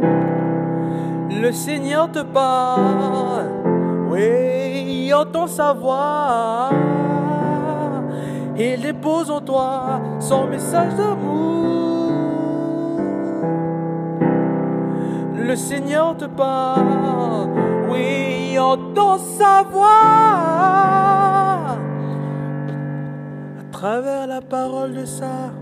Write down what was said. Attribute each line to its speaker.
Speaker 1: Le Seigneur te parle, oui, entend sa voix. Il dépose en toi son message d'amour. Le Seigneur te parle, oui, entend sa voix. À travers la parole de ça